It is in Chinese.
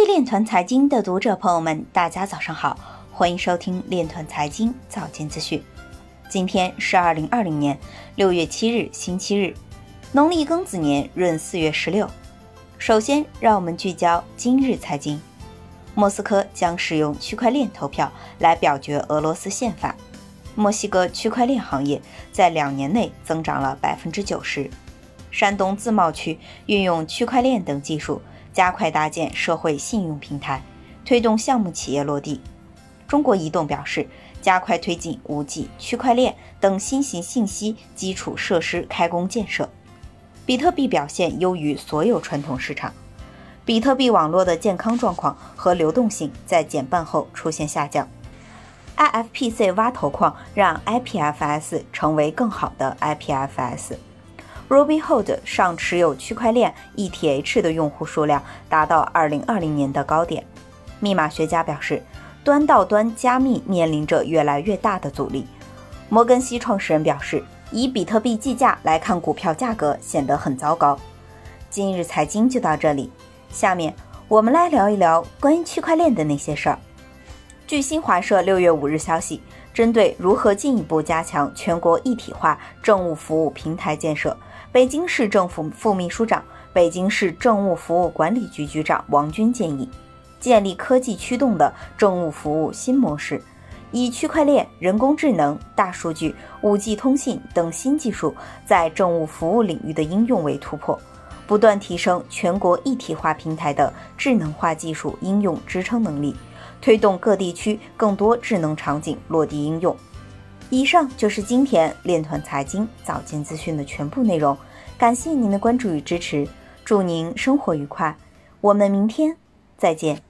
位链团财经的读者朋友们，大家早上好，欢迎收听链团财经早间资讯。今天是二零二零年六月七日，星期日，农历庚子年闰四月十六。首先，让我们聚焦今日财经。莫斯科将使用区块链投票来表决俄罗斯宪法。墨西哥区块链行业在两年内增长了百分之九十。山东自贸区运用区块链等技术，加快搭建社会信用平台，推动项目企业落地。中国移动表示，加快推进 5G、区块链等新型信息基础设施开工建设。比特币表现优于所有传统市场。比特币网络的健康状况和流动性在减半后出现下降。IFPC 挖头矿让 IPFS 成为更好的 IPFS。Robinhood 上持有区块链 ETH 的用户数量达到2020年的高点。密码学家表示，端到端加密面临着越来越大的阻力。摩根西创始人表示，以比特币计价来看股票价格显得很糟糕。今日财经就到这里。下面我们来聊一聊关于区块链的那些事儿。据新华社六月五日消息，针对如何进一步加强全国一体化政务服务平台建设，北京市政府副秘书长、北京市政务服务管理局局长王军建议，建立科技驱动的政务服务新模式，以区块链、人工智能、大数据、五 G 通信等新技术在政务服务领域的应用为突破。不断提升全国一体化平台的智能化技术应用支撑能力，推动各地区更多智能场景落地应用。以上就是今天链团财经早间资讯的全部内容，感谢您的关注与支持，祝您生活愉快，我们明天再见。